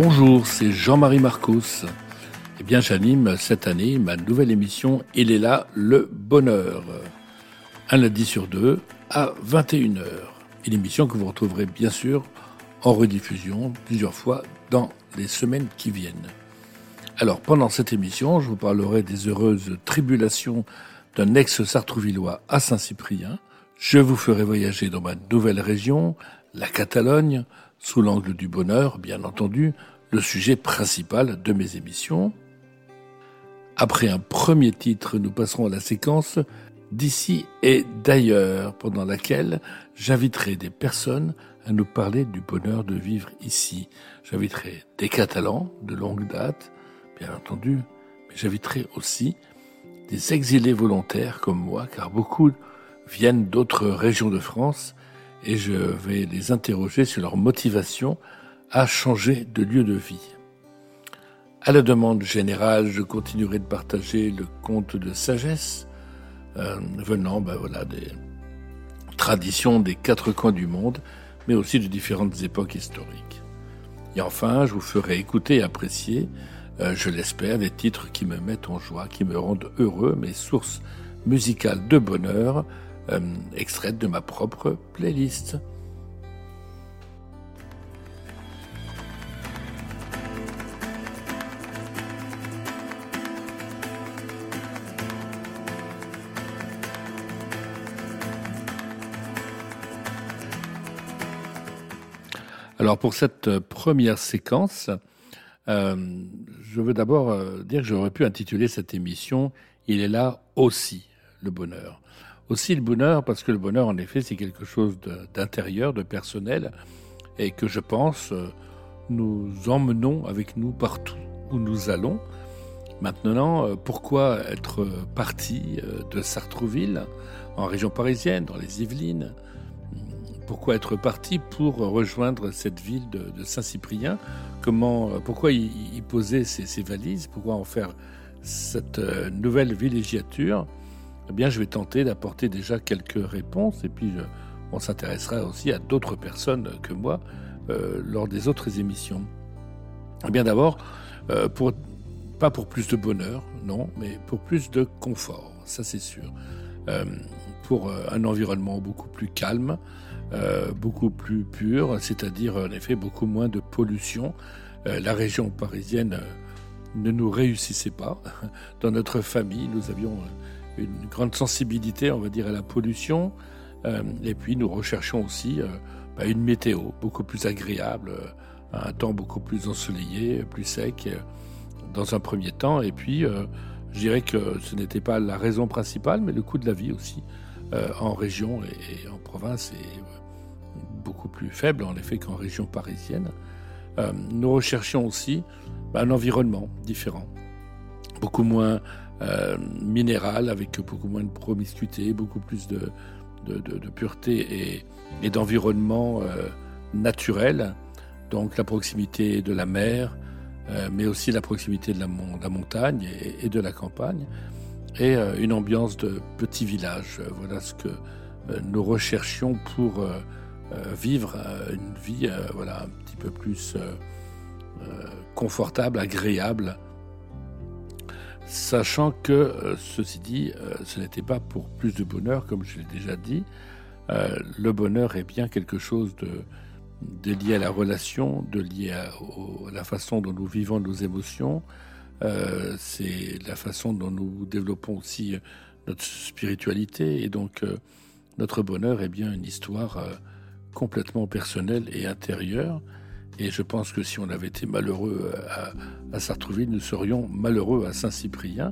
Bonjour, c'est Jean-Marie Marcos. Eh bien, j'anime cette année ma nouvelle émission Il est là, le bonheur. Un lundi sur deux à 21h. Une émission que vous retrouverez bien sûr en rediffusion plusieurs fois dans les semaines qui viennent. Alors, pendant cette émission, je vous parlerai des heureuses tribulations d'un ex-sartrouvillois à Saint-Cyprien. Je vous ferai voyager dans ma nouvelle région, la Catalogne, sous l'angle du bonheur, bien entendu, le sujet principal de mes émissions. Après un premier titre, nous passerons à la séquence d'ici et d'ailleurs, pendant laquelle j'inviterai des personnes à nous parler du bonheur de vivre ici. J'inviterai des Catalans de longue date, bien entendu, mais j'inviterai aussi des exilés volontaires comme moi, car beaucoup viennent d'autres régions de France et je vais les interroger sur leur motivation à changer de lieu de vie. À la demande générale, je continuerai de partager le conte de sagesse euh, venant ben voilà, des traditions des quatre coins du monde, mais aussi de différentes époques historiques. Et enfin, je vous ferai écouter et apprécier, euh, je l'espère, des titres qui me mettent en joie, qui me rendent heureux, mes sources musicales de bonheur, euh, extraite de ma propre playlist. Alors pour cette première séquence, euh, je veux d'abord euh, dire que j'aurais pu intituler cette émission Il est là aussi, le bonheur. Aussi le bonheur, parce que le bonheur, en effet, c'est quelque chose d'intérieur, de, personnel, et que je pense euh, nous emmenons avec nous partout où nous allons. Maintenant, euh, pourquoi être parti euh, de Sartrouville, en région parisienne, dans les Yvelines? Pourquoi être parti pour rejoindre cette ville de, Saint-Cyprien? Comment, Pourquoi y, poser ses, valises? Pourquoi en faire cette nouvelle villégiature? Eh bien, je vais tenter d'apporter déjà quelques réponses et puis on s'intéressera aussi à d'autres personnes que moi euh, lors des autres émissions. Eh bien, d'abord, euh, pas pour plus de bonheur, non, mais pour plus de confort, ça c'est sûr. Euh, pour un environnement beaucoup plus calme, beaucoup plus pur, c'est-à-dire en effet beaucoup moins de pollution. la région parisienne ne nous réussissait pas. Dans notre famille, nous avions une grande sensibilité, on va dire, à la pollution. Euh, et puis nous recherchons aussi euh, bah, une météo beaucoup plus agréable, euh, un temps beaucoup plus ensoleillé, plus sec dans un premier temps. Et puis je dirais que ce n'était pas la raison principale, mais le coût de la vie aussi en région et, en province est beaucoup plus faible en effet qu'en région parisienne. nous recherchions aussi bah, un environnement différent, beaucoup moins euh, minéral, avec beaucoup moins de promiscuité, beaucoup plus de, de, pureté et, d'environnement euh, naturel. Donc la proximité de la mer, euh, mais aussi la proximité de la, montagne et, de la campagne, et une ambiance de petit village. Voilà ce que nous recherchions pour vivre une vie voilà, un petit peu plus confortable, agréable sachant que, euh, ceci dit, euh, ce n'était pas pour plus de bonheur, comme je l'ai déjà dit. Euh, le bonheur est bien quelque chose de, lié à la relation, de lié à, la façon dont nous vivons nos émotions. c'est la façon dont nous développons aussi notre spiritualité. Et donc, notre bonheur est bien une histoire complètement personnelle et intérieure. Et je pense que si on avait été malheureux à, Sartrouville, nous serions malheureux à Saint-Cyprien.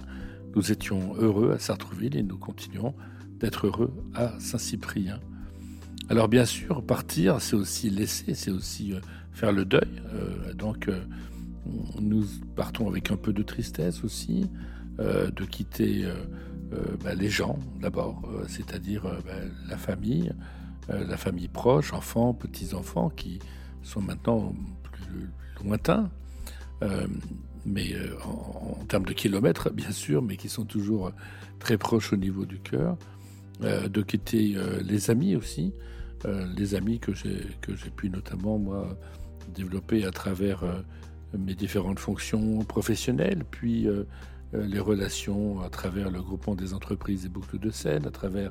Nous étions heureux à Sartrouville et nous continuons d'être heureux à Saint-Cyprien. Alors bien sûr, partir, c'est aussi laisser, c'est aussi euh, faire le deuil. Euh, donc euh, nous partons avec un peu de tristesse aussi, de quitter bah, les gens d'abord, c'est-à-dire bah, la famille, la famille proche, enfants, petits-enfants qui sont maintenant plus lointains, euh, mais euh, en, termes de kilomètres, bien sûr, mais qui sont toujours très proches au niveau du cœur. Euh, de quitter les amis aussi, les amis que j'ai pu notamment, moi, développer à travers mes différentes fonctions professionnelles, puis les relations à travers le groupement des entreprises des boucles de Seine, à travers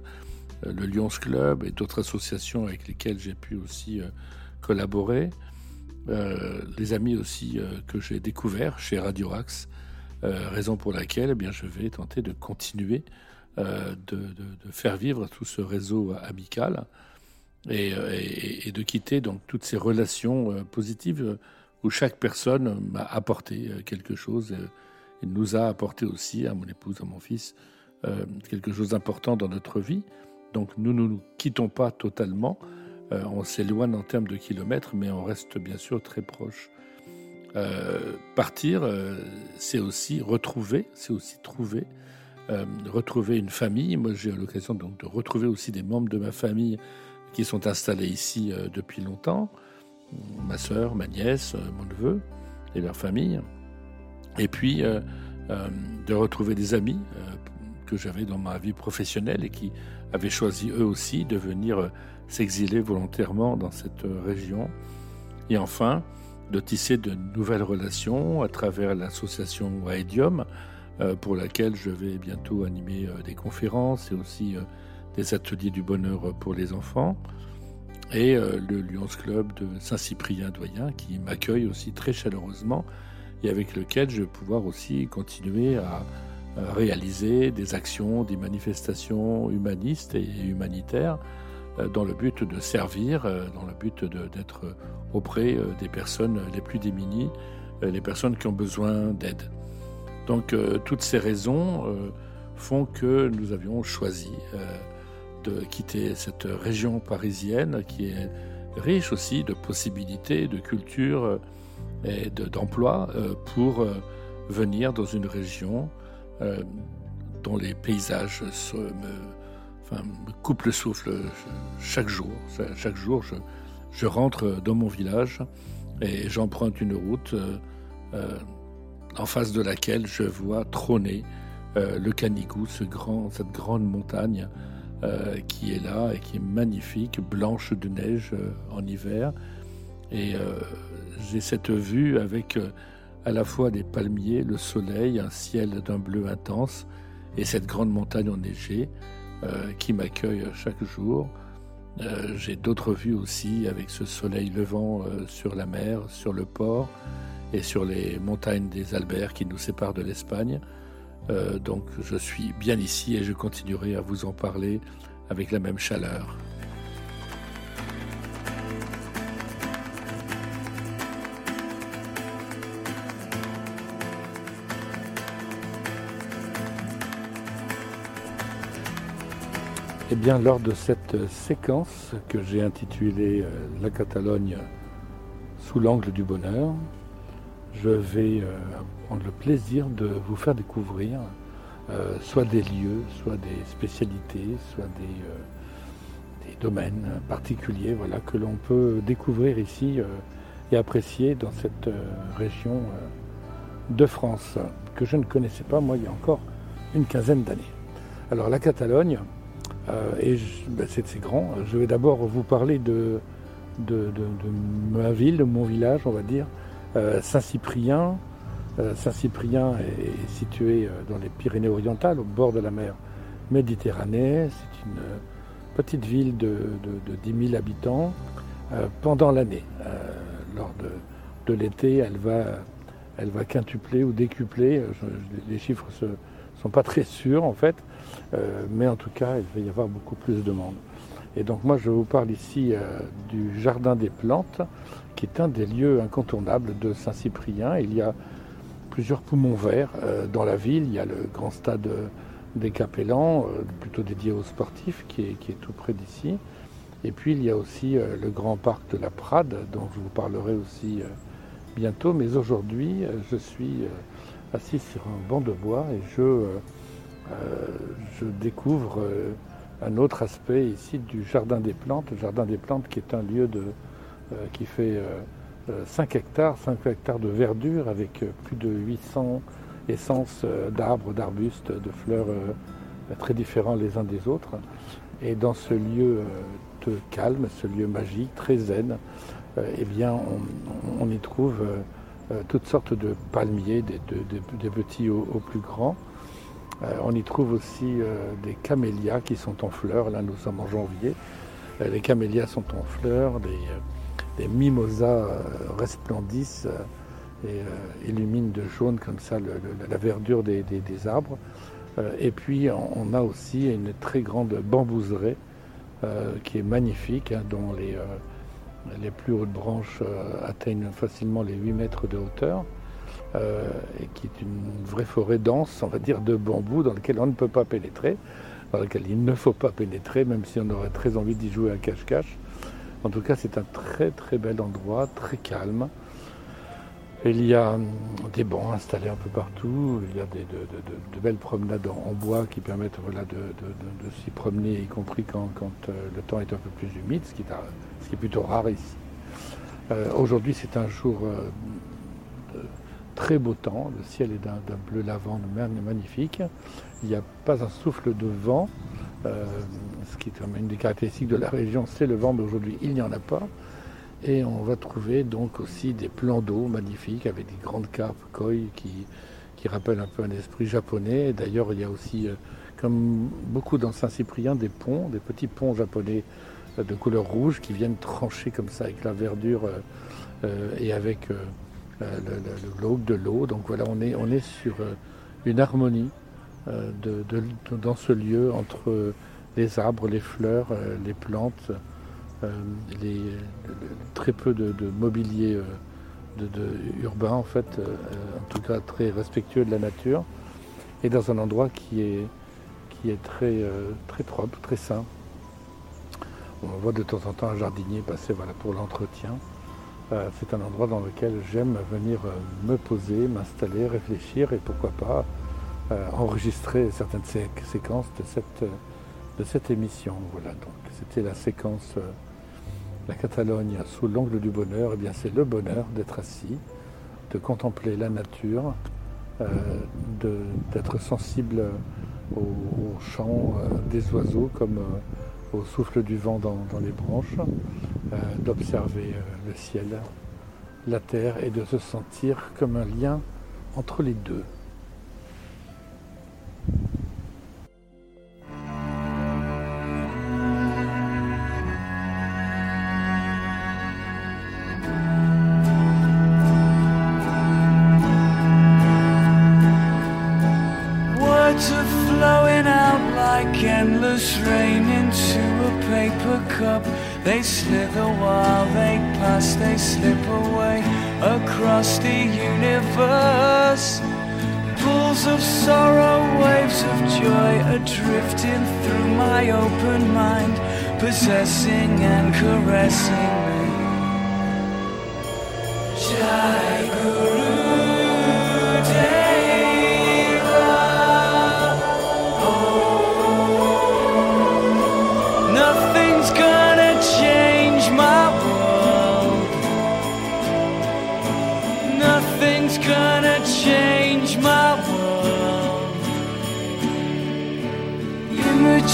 le Lions Club et d'autres associations avec lesquelles j'ai pu aussi collaborer. les amis aussi que j'ai découverts chez Radio Axe, raison pour laquelle eh bien, je vais tenter de continuer de, faire vivre tout ce réseau amical euh, et, de quitter donc toutes ces relations euh, positives euh, où chaque personne m'a apporté quelque chose et nous a apporté aussi, à mon épouse, à mon fils, quelque chose d'important dans notre vie. Donc nous ne nous, quittons pas totalement, on s'éloigne en termes de kilomètres, mais on reste bien sûr très proche. partir, c'est aussi retrouver, c'est aussi trouver, retrouver une famille. Moi, j'ai eu l'occasion donc de retrouver aussi des membres de ma famille qui sont installés ici euh, depuis longtemps, ma sœur, ma nièce, euh, mon neveu et leur famille, et puis euh, de retrouver des amis que j'avais dans ma vie professionnelle et qui avaient choisi eux aussi de venir s'exiler volontairement dans cette région. Et enfin, de tisser de nouvelles relations à travers l'association Aedium, pour laquelle je vais bientôt animer des conférences et aussi des ateliers du bonheur pour les enfants, et euh, le Lions Club de Saint-Cyprien-Doyen qui m'accueille aussi très chaleureusement et avec lequel je vais pouvoir aussi continuer à, réaliser des actions, des manifestations humanistes et humanitaires euh, dans le but de servir, euh, dans le but d'être auprès des personnes les plus démunies, les personnes qui ont besoin d'aide. Donc toutes ces raisons font que nous avions choisi de quitter cette région parisienne qui est riche aussi de possibilités, de culture euh, et d'emploi euh, pour euh, venir dans une région dont les paysages me, coupent le souffle chaque jour. Chaque jour, je, rentre dans mon village et j'emprunte une route en face de laquelle je vois trôner le Canigou, cette grande montagne euh, qui est là et qui est magnifique, blanche de neige euh, en hiver. Et euh, j'ai cette vue avec à la fois des palmiers, le soleil, un ciel d'un bleu intense et cette grande montagne enneigée qui m'accueille chaque jour. j'ai d'autres vues aussi avec ce soleil levant sur la mer, sur le port et sur les montagnes des Alberts qui nous séparent de l'Espagne. Euh, donc je suis bien ici et je continuerai à vous en parler avec la même chaleur. Eh bien, lors de cette séquence que j'ai intitulée euh, La Catalogne sous l'angle du bonheur, je vais euh, prendre le plaisir de vous faire découvrir euh, soit des lieux, soit des spécialités, soit des, euh, des domaines particuliers voilà, que l'on peut découvrir ici et apprécier dans cette région de France que je ne connaissais pas moi il y a encore une quinzaine d'années. Alors la Catalogne, et ben, c'est grand, je vais d'abord vous parler de, ma ville, de mon village on va dire, euh, Saint-Cyprien. Euh, Saint-Cyprien est, situé euh, dans les Pyrénées-Orientales, au bord de la mer Méditerranée. C'est une petite ville de, 10 000 habitants. pendant l'année, lors de, l'été, elle va, elle va quintupler ou décupler. les chiffres ne sont pas très sûrs en fait, mais en tout cas, il va y avoir beaucoup plus de monde. Et donc moi, je vous parle ici du Jardin des Plantes, qui est un des lieux incontournables de Saint-Cyprien. Il y a plusieurs poumons verts euh, dans la ville. Il y a le grand stade des Capellans, euh, plutôt dédié aux sportifs, qui est, tout près d'ici. Et puis il y a aussi euh, le grand parc de la Prade, dont je vous parlerai aussi bientôt. Mais aujourd'hui, je suis assis sur un banc de bois et je, je découvre un autre aspect ici du Jardin des Plantes. Le Jardin des Plantes qui est un lieu euh, qui fait 5 euh, euh, hectares, 5 hectares de verdure avec plus de 800 essences d'arbres, d'arbustes, de fleurs très différents les uns des autres. Et dans ce lieu calme, ce lieu magique, très zen, eh bien, on, y trouve toutes sortes de palmiers, des, petits aux, plus grands. On y trouve aussi des camélias qui sont en fleurs. Là, nous sommes en janvier. les camélias sont en fleurs, des, mimosas resplendissent et illuminent de jaune comme ça la verdure des, arbres. et puis on a aussi une très grande bambouserie qui est magnifique, hein, dont les, les plus hautes branches euh, atteignent facilement les 8 mètres de hauteur, euh, et qui est une vraie forêt dense, on va dire, de bambou dans laquelle on ne peut pas pénétrer, dans laquelle il ne faut pas pénétrer, même si on aurait très envie d'y jouer à cache-cache. En tout cas, c'est un très très bel endroit, très calme. Il y a hum, des bancs installés un peu partout, il y a de, belles promenades en, bois qui permettent voilà, de, s'y promener, y compris quand, euh, le temps est un peu plus humide, ce qui est, plutôt rare ici. Euh, aujourd'hui, c'est un jour très beau temps, le ciel est d'un bleu lavande magnifique, il n'y a pas un souffle de vent, ce qui est une des caractéristiques de la région, c'est le vent, mais aujourd'hui il n'y en a pas. Et on va trouver donc aussi des plans d'eau magnifiques avec des grandes carpes koi qui, qui rappellent un peu un esprit japonais. D'ailleurs, il y a aussi, euh, comme beaucoup dans Saint-Cyprien, des ponts, des petits ponts japonais euh, de couleur rouge qui viennent trancher comme ça avec la verdure euh, et avec le, le, de l'eau. Donc voilà, on est, on est sur une harmonie de, dans ce lieu entre les arbres, les fleurs, les plantes. Euh, très peu de, mobilier euh, de, urbain en fait, euh, en tout cas très respectueux de la nature, et dans un endroit qui est, qui est très, très propre, très sain. On voit de temps en temps un jardinier passer voilà, pour l'entretien. C'est un endroit dans lequel j'aime venir me poser, m'installer, réfléchir et pourquoi pas enregistrer certaines séquences de cette, émission. Voilà, donc c'était la séquence la Catalogne sous l'angle du bonheur, eh bien c'est le bonheur d'être assis, de contempler la nature, euh, d'être sensible au, chant euh, des oiseaux comme euh, au souffle du vent dans, les branches, d'observer le ciel, la terre et de se sentir comme un lien entre les deux. Slip away across the universe. Pools of sorrow, waves of joy are drifting through my open mind, possessing and caressing me. Jai Guru.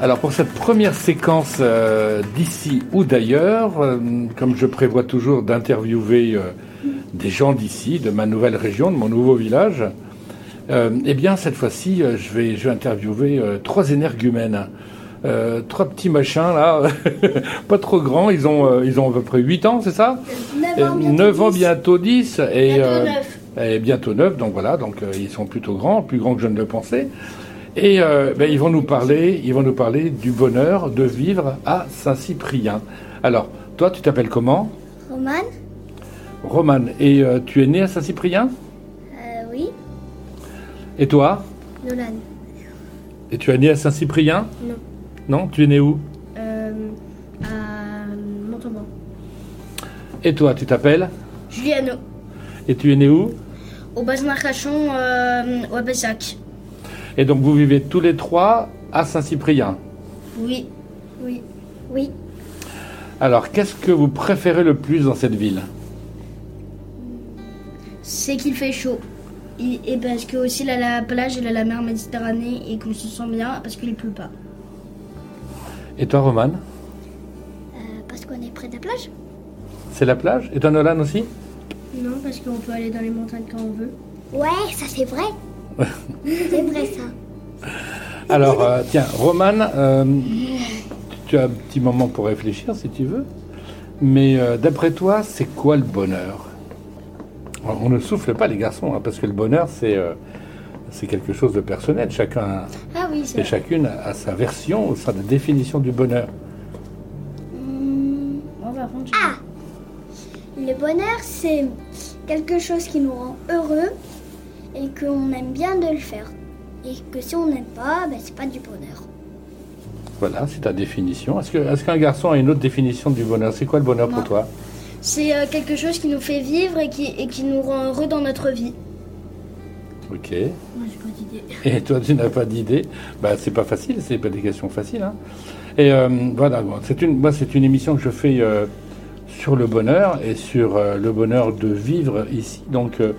Alors pour cette première séquence euh, d'ici ou d'ailleurs, euh, comme je prévois toujours d'interviewer euh, des gens d'ici, de ma nouvelle région, de mon nouveau village, eh bien cette fois-ci, je, vais, je vais interviewer trois énergumènes. Euh, trois petits machins là, pas trop grands, ils ont, euh, ils ont à peu près 8 ans, c'est ça 9 ans, bientôt 9 ans, 10. bientôt 10. Et, Bientôt euh, neuf. et bientôt 9, donc voilà, donc ils sont plutôt grands, plus grands que je ne le pensais. Et euh, ben, ils vont nous parler, ils vont nous parler du bonheur de vivre à Saint-Cyprien. Alors, toi, tu t'appelles comment? Roman Roman. Et euh, tu es né à Saint-Cyprien? Euh, Oui. Et toi? Nolan Et tu es né à Saint-Cyprien? Non. Non Tu es né où? À Montauban. Et toi, tu t'appelles? Juliano. Et tu es né où? Au euh, au Abessac. Et donc vous vivez tous les trois à Saint-Cyprien. Oui. Oui. Oui. Alors, qu'est-ce que vous préférez le plus dans cette ville? C'est qu'il fait chaud. Et, et parce que aussi là, la plage, a la mer Méditerranée et qu'on se sent bien parce qu'il pleut pas. Et toi, Roman Euh, parce qu'on est près de la plage C'est la plage? Et toi, Nolan aussi? Non, parce qu'on peut aller dans les montagnes quand on veut. Ouais, ça c'est vrai. C'est vrai ça. Alors, euh, tiens, Roman, euh, tu as un petit moment pour réfléchir si tu veux. Mais euh, d'après toi, c'est quoi le bonheur? On ne souffle pas les garçons, hein, parce que le bonheur, c'est euh, c'est quelque chose de personnel. Chacun Ah oui, et chacune a sa version, sa définition du bonheur. Mmh, contre, j'ai- Ah Le bonheur, c'est quelque chose qui nous rend heureux et qu'on aime bien de le faire. Et que si on n'aime pas, ben, c'est pas du bonheur. Voilà, c'est ta définition. Est-ce que- est-ce qu'un garçon a une autre définition du bonheur? C'est quoi le bonheur pour toi? C'est euh, quelque chose qui nous fait vivre et qui, et qui nous rend heureux dans notre vie. Ok. Moi, j'ai pas d'idée. Et toi, tu n'as pas d'idée? Bah, C'est pas facile, c'est pas des questions faciles. hein. Et euh, voilà, bon, c'est une, moi, c'est une émission que je fais euh, sur le bonheur et sur euh, le bonheur de vivre ici. Donc, euh,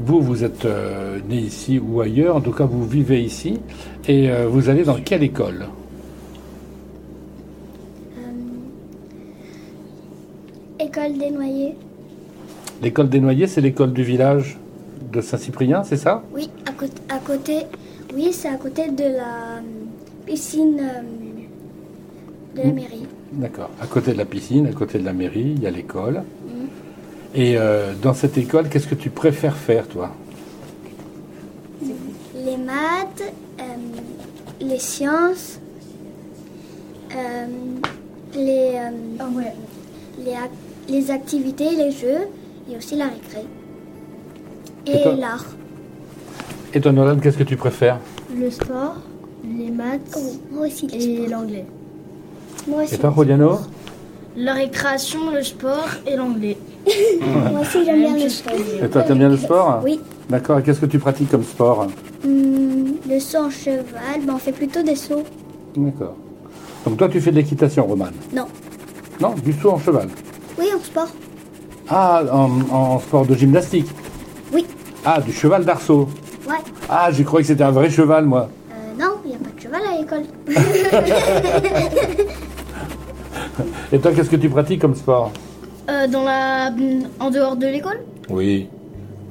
vous, vous êtes euh, né ici ou ailleurs, en tout cas, vous vivez ici. Et euh, vous allez dans quelle école? École des noyers. L'école des Noyers, c'est l'école du village de Saint-Cyprien, c'est ça? Oui, à côté, à côté oui, c'est à côté de la euh, piscine euh, de la mairie. D'accord. À côté de la piscine, à côté de la mairie, il y a l'école. Et euh, dans cette école, qu'est-ce que tu préfères faire, toi? Les maths, euh, les sciences, euh, les, euh, Ah ouais. les, ac- les activités, les jeux et aussi la récré. Et l'art. Et toi, Nolan, qu'est-ce que tu préfères? Le sport, les maths Oh, moi aussi, et l'anglais. Moi aussi, Et toi, Rodiano? La récréation, le sport et l'anglais. Moi aussi j'aime bien le sport. Et toi, t'aimes bien le sport Oui. D'accord. Et qu'est-ce que tu pratiques comme sport Hum, le saut en cheval, ben, on fait plutôt des sauts. D'accord. Donc toi, tu fais de l'équitation, Roman Non. Non, du saut en cheval. Oui, en sport. Ah, en, en sport de gymnastique Oui. Ah, du cheval d'arceau. Ouais. Ah, j'ai cru que c'était un vrai cheval, moi. Euh, non, il n'y a pas de cheval à l'école. Et toi, qu'est-ce que tu pratiques comme sport Euh, dans la, en dehors de l'école, Oui.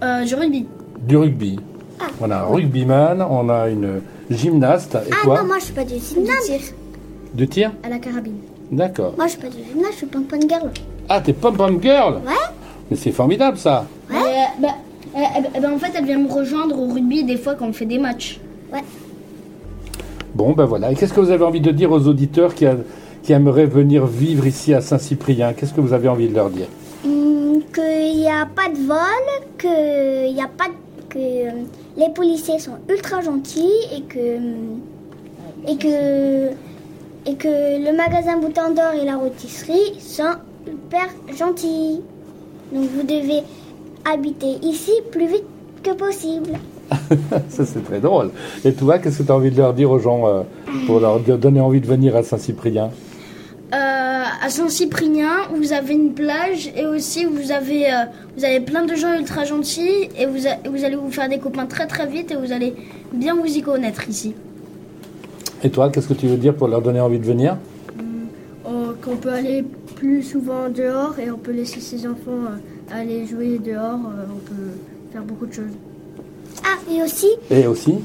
euh, du rugby. Du rugby. On a un rugbyman, on a une gymnaste. Et ah toi non, moi je suis pas du Du gymnase. tir Du tir à la carabine. D'accord. Moi je suis pas du gymnase, je suis pom-pom girl. Ah, t'es pom-pom girl Ouais. Mais c'est formidable, ça. Euh, bah, euh, euh, bah, bah, en fait, elle vient me rejoindre au rugby des fois quand on fait des matchs. Bon, ben voilà. Et qu'est-ce que vous avez envie de dire aux auditeurs qui, a- qui aimeraient venir vivre ici à Saint-Cyprien Qu'est-ce que vous avez envie de leur dire Hum, qu'il n'y a pas de vol, que y a pas de- que euh, les policiers sont ultra gentils et que hum, et que et que le magasin Bouton d'Or et la rôtisserie sont super gentils. Donc vous devez habiter ici plus vite que possible. Ça, c'est très drôle. Et toi, qu'est-ce que tu as envie de leur dire aux gens euh, pour leur donner envie de venir à Saint-Cyprien? Euh, à Saint-Cyprien, vous avez une plage et aussi vous avez, euh, vous avez plein de gens ultra gentils et vous, a- vous allez vous faire des copains très très vite et vous allez bien vous y connaître ici. Et toi, qu'est-ce que tu veux dire pour leur donner envie de venir? On- Qu'on peut aller plus souvent dehors et on peut laisser ses enfants euh, aller jouer dehors. euh, on peut faire beaucoup de choses. Ah, et aussi, Et aussi?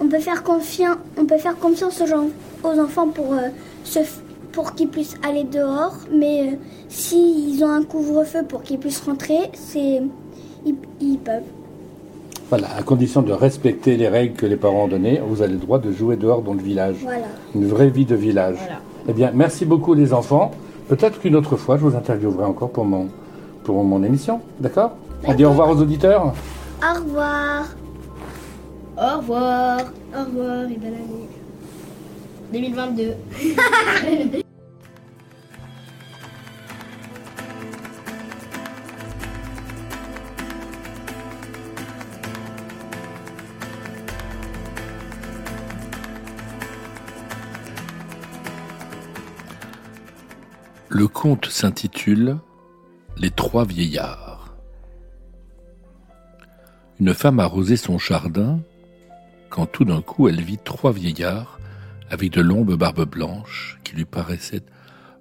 on peut faire confiance, on peut faire confiance aux, gens, aux enfants pour, euh, se pour qu'ils puissent aller dehors. Mais euh, s'ils ont un couvre-feu pour qu'ils puissent rentrer, c'est ils, ils peuvent. Voilà, à condition de respecter les règles que les parents ont données, vous avez le droit de jouer dehors dans le village. Voilà. Une vraie vie de village. Voilà. Eh bien, merci beaucoup les enfants. Peut-être qu'une autre fois, je vous interviewerai encore pour mon, pour mon émission. D'accord? On dit au revoir aux auditeurs Au revoir. Au revoir. Au revoir et belle année. 2022. Le conte s'intitule Les trois vieillards. Une femme arrosait son jardin quand tout d'un coup elle vit trois vieillards avec de longues barbes blanches qui lui paraissaient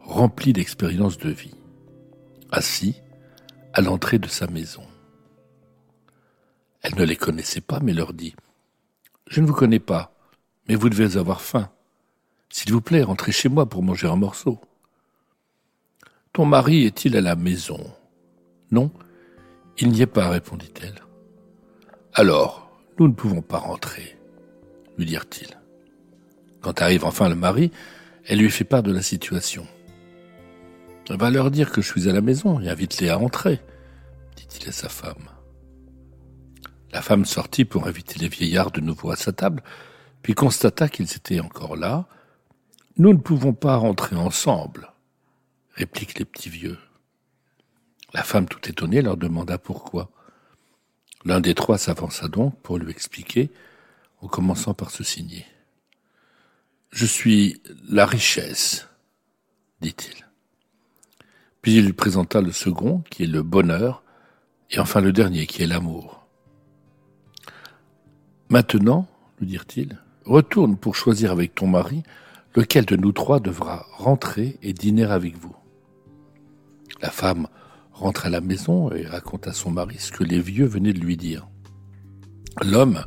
remplies d'expériences de vie, assis à l'entrée de sa maison. Elle ne les connaissait pas mais leur dit Je ne vous connais pas, mais vous devez avoir faim. S'il vous plaît, rentrez chez moi pour manger un morceau. Ton mari est-il à la maison Non, il n'y est pas, répondit-elle. Alors, nous ne pouvons pas rentrer, lui dirent-ils. Quand arrive enfin le mari, elle lui fait part de la situation. Va leur dire que je suis à la maison et invite-les à entrer, dit-il à sa femme. La femme sortit pour inviter les vieillards de nouveau à sa table, puis constata qu'ils étaient encore là. Nous ne pouvons pas rentrer ensemble, répliquent les petits vieux. La femme, tout étonnée, leur demanda pourquoi. L'un des trois s'avança donc pour lui expliquer, en commençant par se signer. Je suis la richesse, dit-il. Puis il lui présenta le second, qui est le bonheur, et enfin le dernier, qui est l'amour. Maintenant, lui dirent-ils, retourne pour choisir avec ton mari lequel de nous trois devra rentrer et dîner avec vous. La femme rentre à la maison et raconte à son mari ce que les vieux venaient de lui dire. L'homme,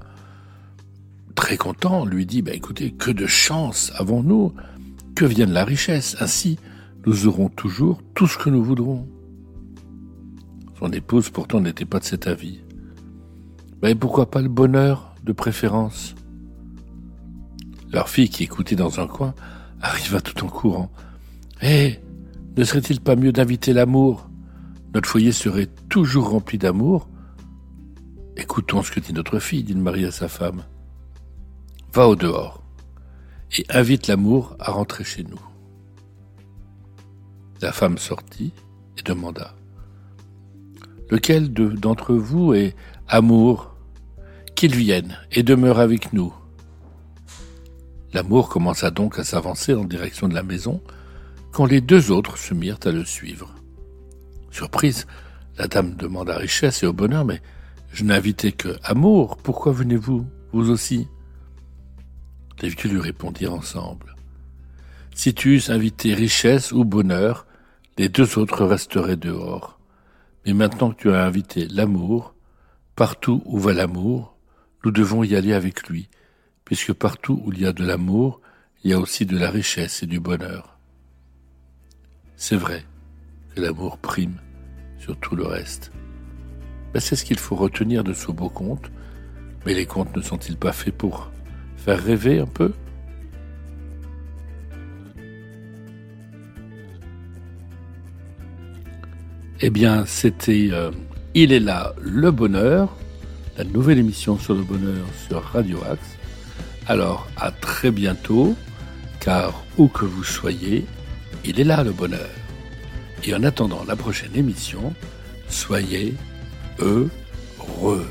très content, lui dit, bah, écoutez, que de chance avons-nous, que vienne la richesse, ainsi nous aurons toujours tout ce que nous voudrons. Son épouse pourtant n'était pas de cet avis. Mais pourquoi pas le bonheur de préférence? Leur fille, qui écoutait dans un coin, arriva tout en courant. Eh, ne serait-il pas mieux d'inviter l'amour? Notre foyer serait toujours rempli d'amour. Écoutons ce que dit notre fille, dit le mari à sa femme. Va au dehors et invite l'amour à rentrer chez nous. La femme sortit et demanda Lequel de- d'entre vous est amour Qu'il vienne et demeure avec nous? L'amour commença donc à s'avancer en direction de la maison, quand les deux autres se mirent à le suivre. Surprise, la dame demanda richesse et au bonheur, mais je n'invitais que amour, pourquoi venez-vous, vous aussi? Les vieux lui répondirent ensemble. Si tu eusses invité richesse ou bonheur, les deux autres resteraient dehors. Mais maintenant que tu as invité l'amour, partout où va l'amour, nous devons y aller avec lui, puisque partout où il y a de l'amour, il y a aussi de la richesse et du bonheur. C'est vrai que l'amour prime sur tout le reste. C'est ce qu'il faut retenir de ce beau conte, mais les contes ne sont-ils pas faits pour faire rêver un peu Eh bien, c'était euh, Il est là, le bonheur, la nouvelle émission sur le bonheur sur Radio Axe. Alors, à très bientôt, car où que vous soyez, il est là le bonheur. Et en attendant la prochaine émission, soyez heureux.